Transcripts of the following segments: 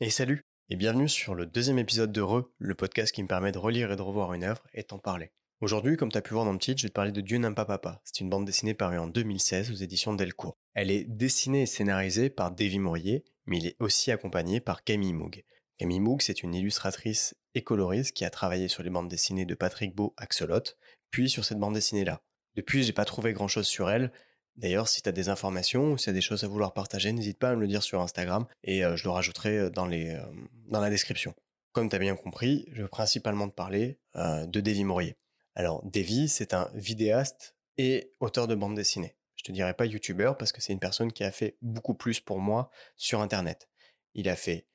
Et salut et bienvenue sur le deuxième épisode de Re, le podcast qui me permet de relire et de revoir une œuvre et t'en parler. Aujourd'hui, comme tu as pu voir dans le titre, je vais te parler de Dieu n'aime pas papa. C'est une bande dessinée parue en 2016 aux éditions Delcourt. Elle est dessinée et scénarisée par Davy Maurier, mais il est aussi accompagné par Camille Moog. Camille Moog, c'est une illustratrice et coloriste qui a travaillé sur les bandes dessinées de Patrick Beau, Axolot, puis sur cette bande dessinée-là. Depuis, j'ai pas trouvé grand chose sur elle, D'ailleurs, si tu as des informations ou si tu as des choses à vouloir partager, n'hésite pas à me le dire sur Instagram et euh, je le rajouterai euh, dans, la description. Comme tu as bien compris, je veux principalement te parler de Davy Maurier. Alors, Davy, c'est un vidéaste et auteur de bande dessinée. Je te dirais pas youtubeur parce que c'est une personne qui a fait beaucoup plus pour moi sur Internet. Il a fait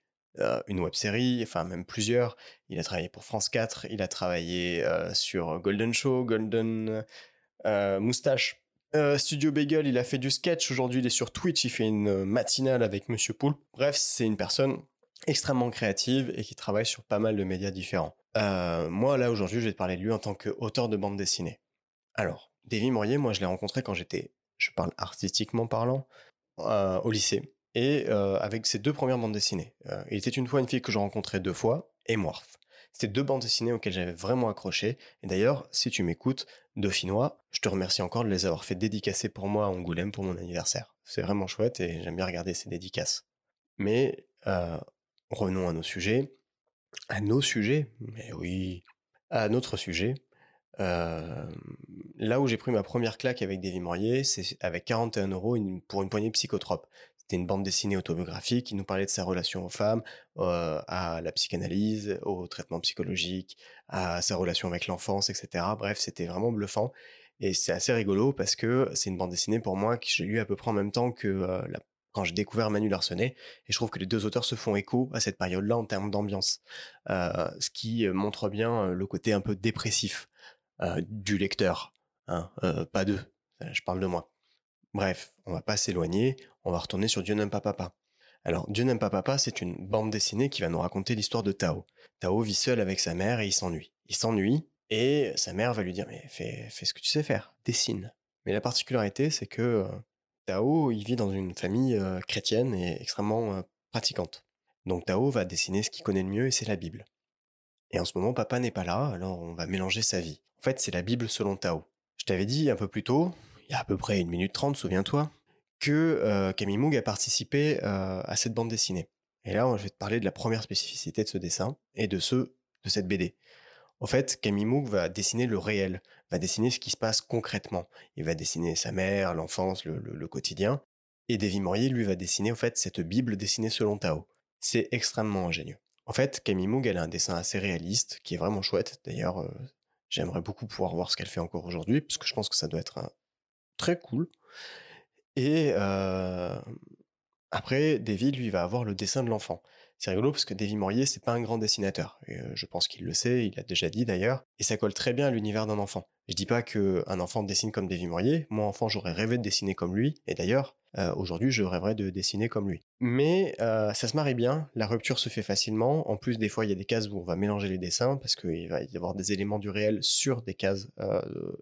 une web série, enfin même plusieurs. Il a travaillé pour France 4, il a travaillé sur Golden Show, Golden Moustache euh, Studio Bagel, il a fait du sketch. Aujourd'hui, il est sur Twitch. Il fait une euh, matinale avec Monsieur Poul. Bref, c'est une personne extrêmement créative et qui travaille sur pas mal de médias différents. Euh, moi, là, aujourd'hui, je vais te parler de lui en tant qu'auteur de bande dessinée. Alors, Davy Maurier, moi, je l'ai rencontré quand j'étais, je parle artistiquement parlant, au lycée. Et avec ses deux premières bandes dessinées. il était une fois une fille que j'ai rencontrée deux fois, et Morph. C'était deux bandes dessinées auxquelles j'avais vraiment accroché. Et d'ailleurs, si tu m'écoutes, Dauphinois, je te remercie encore de les avoir fait dédicacer pour moi à Angoulême pour mon anniversaire. C'est vraiment chouette et j'aime bien regarder ces dédicaces. Mais euh, revenons à nos sujets. À nos sujets Mais oui. À notre sujet. Euh, là où j'ai pris ma première claque avec Davy Morier, c'est avec 41 euros pour une poignée psychotrope. C'était une bande dessinée autobiographique qui nous parlait de sa relation aux femmes, euh, à la psychanalyse, au traitement psychologique, à sa relation avec l'enfance, etc. Bref, c'était vraiment bluffant. Et c'est assez rigolo parce que c'est une bande dessinée pour moi que j'ai lu à peu près en même temps que euh, quand j'ai découvert Manu Larsenet. Et je trouve que les deux auteurs se font écho à cette période-là en termes d'ambiance. Euh, ce qui montre bien le côté un peu dépressif du lecteur. Hein, pas d'eux. Je parle de moi. Bref, on va pas s'éloigner, on va retourner sur Dieu n'aime pas papa. Alors, Dieu n'aime pas papa, c'est une bande dessinée qui va nous raconter l'histoire de Tao. Tao vit seul avec sa mère et il s'ennuie. Il s'ennuie et sa mère va lui dire mais fais, ce que tu sais faire, dessine. Mais la particularité, c'est que euh, Tao, il vit dans une famille euh, chrétienne et extrêmement euh, pratiquante. Donc Tao va dessiner ce qu'il connaît le mieux et c'est la Bible. Et en ce moment, papa n'est pas là, alors on va mélanger sa vie. En fait, c'est la Bible selon Tao. Je t'avais dit un peu plus tôt, il y a à peu près une minute trente, souviens-toi, que Camille Moog a participé à cette bande dessinée. Et là, je vais te parler de la première spécificité de ce dessin et de ce de cette BD. En fait, Camille Moog va dessiner le réel, va dessiner ce qui se passe concrètement. Il va dessiner sa mère, l'enfance, le, quotidien. Et Davy Maurier, lui, va dessiner en fait cette Bible dessinée selon Tao. C'est extrêmement ingénieux. En fait, Camille Moog, elle a un dessin assez réaliste, qui est vraiment chouette. D'ailleurs, j'aimerais beaucoup pouvoir voir ce qu'elle fait encore aujourd'hui, parce que je pense que ça doit être très cool. Et après, Davy, lui, va avoir le dessin de l'enfant. C'est rigolo parce que Davy Maurier, c'est pas un grand dessinateur. je pense qu'il le sait, il l'a déjà dit d'ailleurs. Et ça colle très bien à l'univers d'un enfant. Je dis pas qu'un enfant dessine comme Davy Maurier. Moi, enfant, j'aurais rêvé de dessiner comme lui. Et d'ailleurs, aujourd'hui, je rêverais de dessiner comme lui. Mais ça se marie bien, la rupture se fait facilement. En plus, des fois, il y a des cases où on va mélanger les dessins parce qu'il va y avoir des éléments du réel sur des cases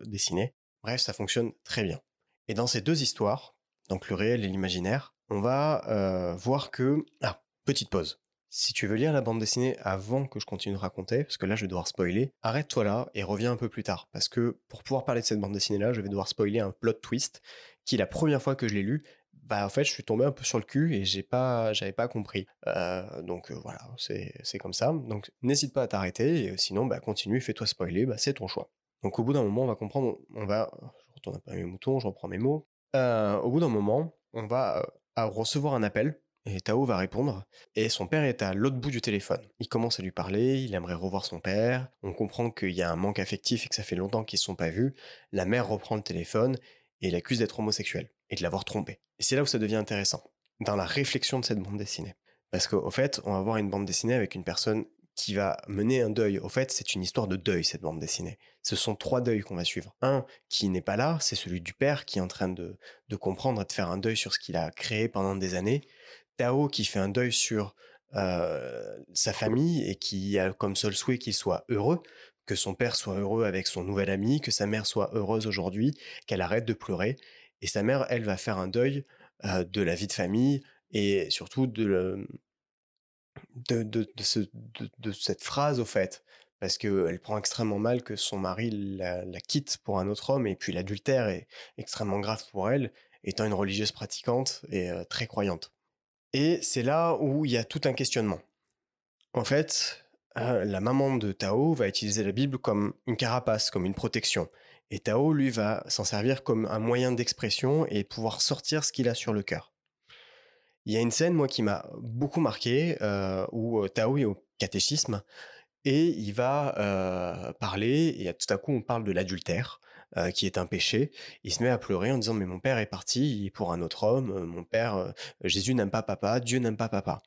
dessinées. Bref, ça fonctionne très bien. Et dans ces deux histoires, donc le réel et l'imaginaire, on va euh, voir que... Ah, petite pause. Si tu veux lire la bande dessinée avant que je continue de raconter, parce que là je vais devoir spoiler, arrête-toi là et reviens un peu plus tard. Parce que pour pouvoir parler de cette bande dessinée là, je vais devoir spoiler un plot twist qui la première fois que je l'ai lu, bah en fait je suis tombé un peu sur le cul et j'ai pas j'avais pas compris. Euh, donc euh, voilà, c'est comme ça. Donc n'hésite pas à t'arrêter et sinon bah continue, fais-toi spoiler, bah c'est ton choix. Donc au bout d'un moment on va comprendre, on va retourne pas mes moutons, je reprends mes mots. Euh, au bout d'un moment, on va recevoir un appel et Tao va répondre. Et son père est à l'autre bout du téléphone. Il commence à lui parler, il aimerait revoir son père. On comprend qu'il y a un manque affectif et que ça fait longtemps qu'ils ne se sont pas vus. La mère reprend le téléphone et l'accuse d'être homosexuel et de l'avoir trompé. Et c'est là où ça devient intéressant, dans la réflexion de cette bande dessinée. Parce qu'au fait, on va voir une bande dessinée avec une personne qui va mener un deuil. Au fait, c'est une histoire de deuil, cette bande dessinée. Ce sont trois deuils qu'on va suivre. Un qui n'est pas là, c'est celui du père qui est en train de, de comprendre et de faire un deuil sur ce qu'il a créé pendant des années. Tao qui fait un deuil sur euh, sa famille et qui a comme seul souhait qu'il soit heureux, que son père soit heureux avec son nouvel ami, que sa mère soit heureuse aujourd'hui, qu'elle arrête de pleurer. Et sa mère, elle, va faire un deuil euh, de la vie de famille et surtout de, de, cette phrase au fait, parce qu'elle prend extrêmement mal que son mari la, quitte pour un autre homme, et puis l'adultère est extrêmement grave pour elle, étant une religieuse pratiquante et très croyante. Et c'est là où il y a tout un questionnement. En fait, la maman de Tao va utiliser la Bible comme une carapace, comme une protection. Et Tao, lui, va s'en servir comme un moyen d'expression et pouvoir sortir ce qu'il a sur le cœur. Il y a une scène, moi, qui m'a beaucoup marqué, euh, où Tao est au catéchisme et il va parler, et tout à coup, on parle de l'adultère, qui est un péché. Il se met à pleurer en disant, mais mon père est parti pour un autre homme, mon père, Jésus n'aime pas papa, Dieu n'aime pas papa.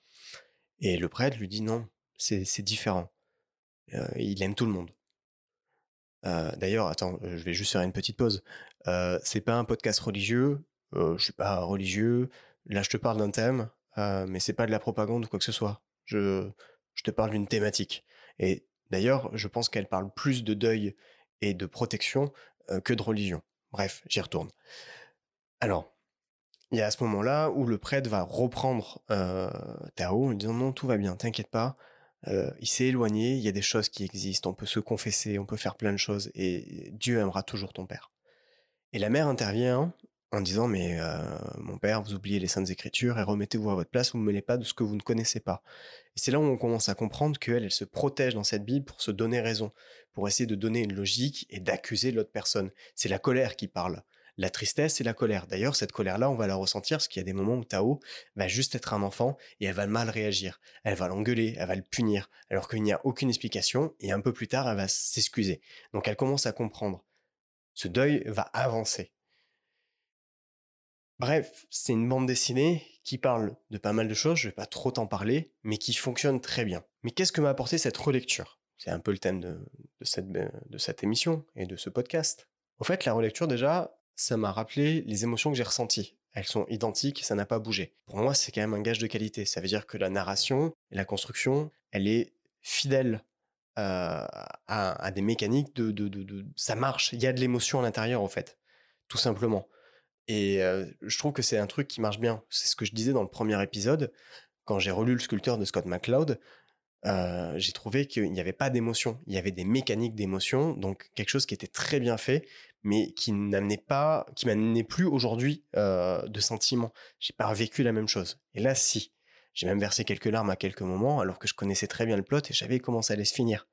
Et le prêtre lui dit, non, c'est différent. il aime tout le monde. D'ailleurs, attends, je vais juste faire une petite pause. c'est pas un podcast religieux? je suis pas religieux. Là, je te parle d'un thème, mais c'est pas de la propagande ou quoi que ce soit. Je, je te parle d'une thématique. Et d'ailleurs, je pense qu'elle parle plus de deuil et de protection que de religion. Bref, j'y retourne. Alors, il y a à ce moment-là où le prêtre va reprendre Tao en disant non, tout va bien, t'inquiète pas, il s'est éloigné, il y a des choses qui existent, on peut se confesser, on peut faire plein de choses, et Dieu aimera toujours ton père. Et la mère intervient en disant mais mon père, vous oubliez les saintes écritures et remettez-vous à votre place, vous ne mêlez pas de ce que vous ne connaissez pas. Et c'est là où on commence à comprendre qu'elle, elle se protège dans cette Bible pour se donner raison, pour essayer de donner une logique et d'accuser l'autre personne. C'est la colère qui parle. La tristesse et la colère. D'ailleurs, cette colère-là, on va la ressentir parce qu'il y a des moments où Tao va juste être un enfant et elle va mal réagir. Elle va l'engueuler, elle va le punir, alors qu'il n'y a aucune explication et un peu plus tard, elle va s'excuser. Donc elle commence à comprendre. Ce deuil va avancer. Bref, c'est une bande dessinée qui parle de pas mal de choses, je vais pas trop t'en parler, mais qui fonctionne très bien. Mais qu'est-ce que m'a apporté cette relecture? C'est un peu le thème de, cette, de cette émission et de ce podcast. En fait, la relecture, déjà, ça m'a rappelé les émotions que j'ai ressenties. Elles sont identiques ça n'a pas bougé. Pour moi, c'est quand même un gage de qualité. Ça veut dire que la narration et la construction, elle est fidèle euh, à, des mécaniques de, de, Ça marche, il y a de l'émotion à l'intérieur, en fait. Tout simplement. Et je trouve que c'est un truc qui marche bien. C'est ce que je disais dans le premier épisode. Quand j'ai relu le sculpteur de Scott McCloud, j'ai trouvé qu'il n'y avait pas d'émotion. Il y avait des mécaniques d'émotion, donc quelque chose qui était très bien fait, mais qui n'amenait pas, qui m'amenait plus aujourd'hui de sentiments. J'ai pas vécu la même chose. Et là, si. J'ai même versé quelques larmes à quelques moments, alors que je connaissais très bien le plot et j'avais comment ça allait se finir.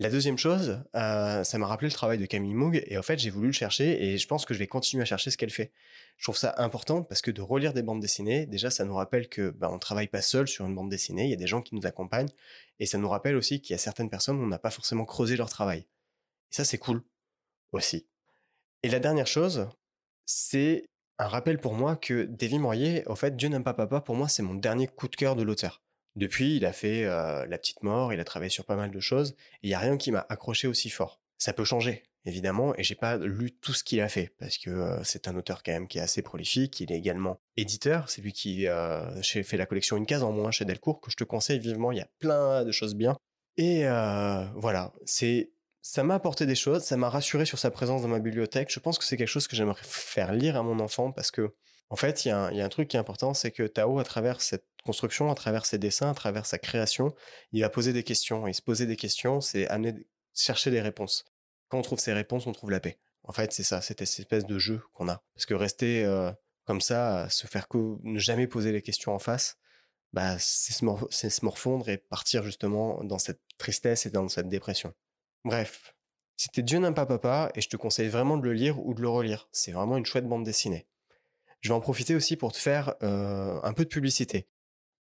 La deuxième chose, euh, ça m'a rappelé le travail de Camille Moog et en fait j'ai voulu le chercher et je pense que je vais continuer à chercher ce qu'elle fait. Je trouve ça important parce que de relire des bandes dessinées, déjà ça nous rappelle que bah, on travaille pas seul sur une bande dessinée, il y a des gens qui nous accompagnent et ça nous rappelle aussi qu'il y a certaines personnes où on n'a pas forcément creusé leur travail. Et ça c'est cool aussi. Et la dernière chose, c'est un rappel pour moi que Davy Mourier, en fait, Dieu n'aime pas papa, pour moi c'est mon dernier coup de cœur de l'auteur. Depuis, il a fait La Petite Mort, il a travaillé sur pas mal de choses, il n'y a rien qui m'a accroché aussi fort. Ça peut changer, évidemment, et j'ai pas lu tout ce qu'il a fait, parce que c'est un auteur quand même qui est assez prolifique, il est également éditeur, c'est lui qui euh, fait la collection Une case en moins chez Delcourt, que je te conseille vivement, il y a plein de choses bien. Et voilà, c'est ça m'a apporté des choses, ça m'a rassuré sur sa présence dans ma bibliothèque. Je pense que c'est quelque chose que j'aimerais faire lire à mon enfant parce que, en fait, il y, a un truc qui est important, c'est que Tao, à travers cette construction, à travers ses dessins, à travers sa création, il va poser des questions. Et se poser des questions, c'est amener, chercher des réponses. Quand on trouve ces réponses, on trouve la paix. En fait, c'est ça, c'est cette espèce de jeu qu'on a. Parce que rester euh, comme ça, se faire ne jamais poser les questions en face, bah, c'est se, morfondre et partir justement dans cette tristesse et dans cette dépression. Bref, c'était Dieu n'aime pas papa et je te conseille vraiment de le lire ou de le relire. C'est vraiment une chouette bande dessinée. Je vais en profiter aussi pour te faire euh, un peu de publicité.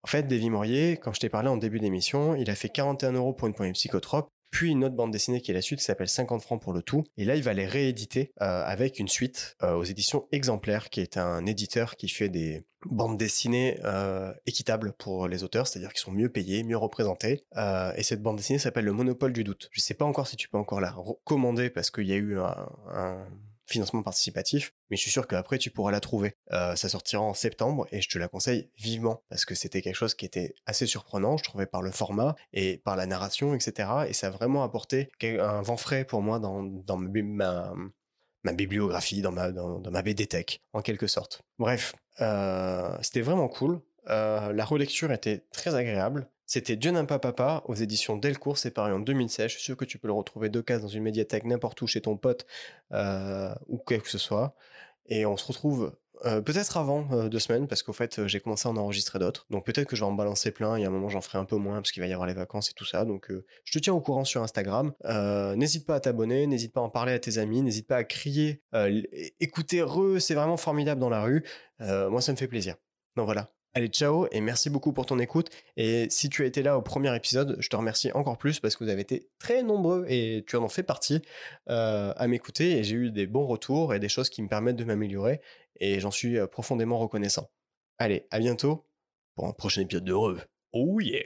En fait, Davy Maurier, quand je t'ai parlé en début d'émission, il a fait 41 euros pour une poignée psychotrope, puis une autre bande dessinée qui est la suite qui s'appelle 50 francs pour le tout. Et là, il va les rééditer euh, avec une suite euh, aux éditions Exemplaires, qui est un éditeur qui fait des bandes dessinées euh, équitables pour les auteurs, c'est-à-dire qui sont mieux payés, mieux représentés. et cette bande dessinée s'appelle Le Monopole du doute. Je sais pas encore si tu peux encore la recommander parce qu'il y a eu un financement participatif, mais je suis sûr qu'après tu pourras la trouver. Euh, ça sortira en septembre et je te la conseille vivement parce que c'était quelque chose qui était assez surprenant, je trouvais par le format et par la narration, etc. Et ça a vraiment apporté un vent frais pour moi dans, ma, bibliographie, dans ma, dans, BD Tech, en quelque sorte. Bref, euh, c'était vraiment cool. Euh, la relecture était très agréable. C'était Dieu n'aime pas papa aux éditions Delcourt, c'est paru en 2016. Je suis sûr que tu peux le retrouver deux cases dans une médiathèque, n'importe où, chez ton pote euh, ou quoi que ce soit. Et on se retrouve euh, peut-être avant euh, deux semaines, parce qu'au fait, j'ai commencé à en enregistrer d'autres. Donc peut-être que je vais en balancer plein, et à un moment j'en ferai un peu moins, parce qu'il va y avoir les vacances et tout ça. Donc je te tiens au courant sur Instagram. n'hésite pas à t'abonner, n'hésite pas à en parler à tes amis, n'hésite pas à crier, écouter re, c'est vraiment formidable dans la rue. moi, ça me fait plaisir. Donc voilà, Allez, ciao et merci beaucoup pour ton écoute. Et si tu as été là au premier épisode, je te remercie encore plus parce que vous avez été très nombreux et tu en fais partie euh, à m'écouter et j'ai eu des bons retours et des choses qui me permettent de m'améliorer et j'en suis euh, profondément reconnaissant. Allez, à bientôt pour un prochain épisode de Re. Oh yeah!